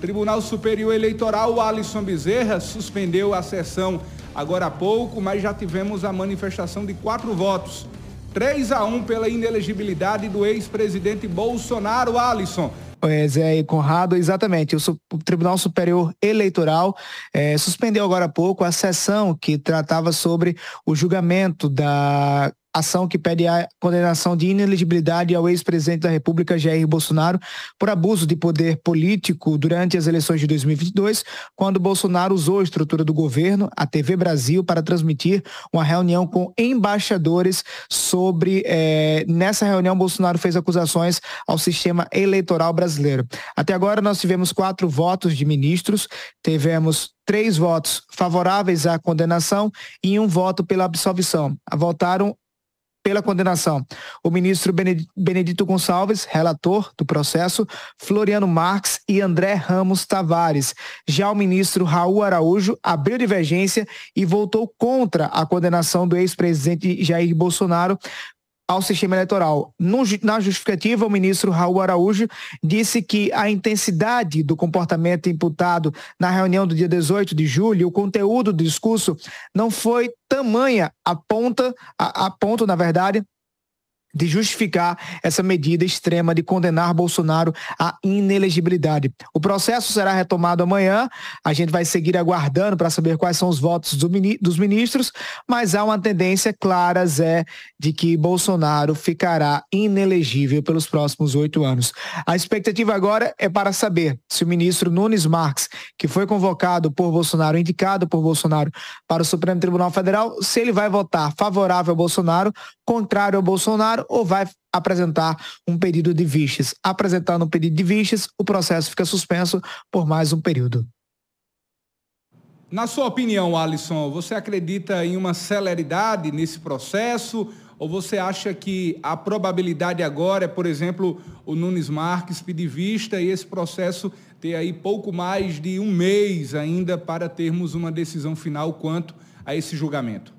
Tribunal Superior Eleitoral, Alisson Bezerra, suspendeu a sessão agora há pouco, mas já tivemos a manifestação de quatro votos. 3 a 1 pela inelegibilidade do ex-presidente Bolsonaro, Alisson. É, Zé e Conrado, exatamente. O, Tribunal Superior Eleitoral é, suspendeu agora há pouco a sessão que tratava sobre o julgamento da ação que pede a condenação de inelegibilidade ao ex-presidente da República, Jair Bolsonaro, por abuso de poder político durante as eleições de 2022, quando Bolsonaro usou a estrutura do governo, a TV Brasil, para transmitir uma reunião com embaixadores sobre. Eh, nessa reunião, Bolsonaro fez acusações ao sistema eleitoral brasileiro. Até agora, nós tivemos quatro votos de ministros, tivemos três votos favoráveis à condenação e um voto pela absolvição. Votaram pela condenação. O ministro Benedito Gonçalves, relator do processo, Floriano Marques e André Ramos Tavares. Já o ministro Raul Araújo abriu divergência e votou contra a condenação do ex-presidente Jair Bolsonaro ao sistema eleitoral. No, na justificativa, o ministro Raul Araújo disse que a intensidade do comportamento imputado na reunião do dia 18 de julho, o conteúdo do discurso, não foi tamanha a, ponta, a, a ponto, na verdade, de justificar essa medida extrema de condenar Bolsonaro à inelegibilidade. O processo será retomado amanhã. A gente vai seguir aguardando para saber quais são os votos do, dos ministros, mas há uma tendência clara, Zé, de que Bolsonaro ficará inelegível pelos próximos oito anos. A expectativa agora é para saber se o ministro Nunes Marques, que foi convocado por Bolsonaro, indicado por Bolsonaro para o Supremo Tribunal Federal, se ele vai votar favorável ao Bolsonaro, contrário ao Bolsonaro ou vai apresentar um pedido de vistas. Apresentando um pedido de vistas, o processo fica suspenso por mais um período. Na sua opinião, Alisson, você acredita em uma celeridade nesse processo? Ou você acha que a probabilidade agora é, por exemplo, o Nunes Marques pedir vista e esse processo ter aí pouco mais de um mês ainda para termos uma decisão final quanto a esse julgamento?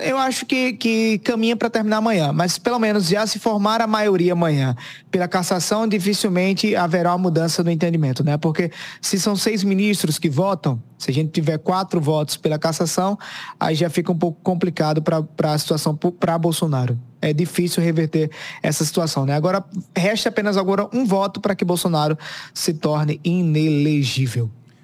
Eu acho que, que caminha para terminar amanhã, mas pelo menos já se formar a maioria amanhã pela cassação, dificilmente haverá uma mudança no entendimento, né? Porque se são seis ministros que votam, se a gente tiver quatro votos pela cassação, aí já fica um pouco complicado para a situação para Bolsonaro. É difícil reverter essa situação, né? Agora resta apenas agora um voto para que Bolsonaro se torne inelegível.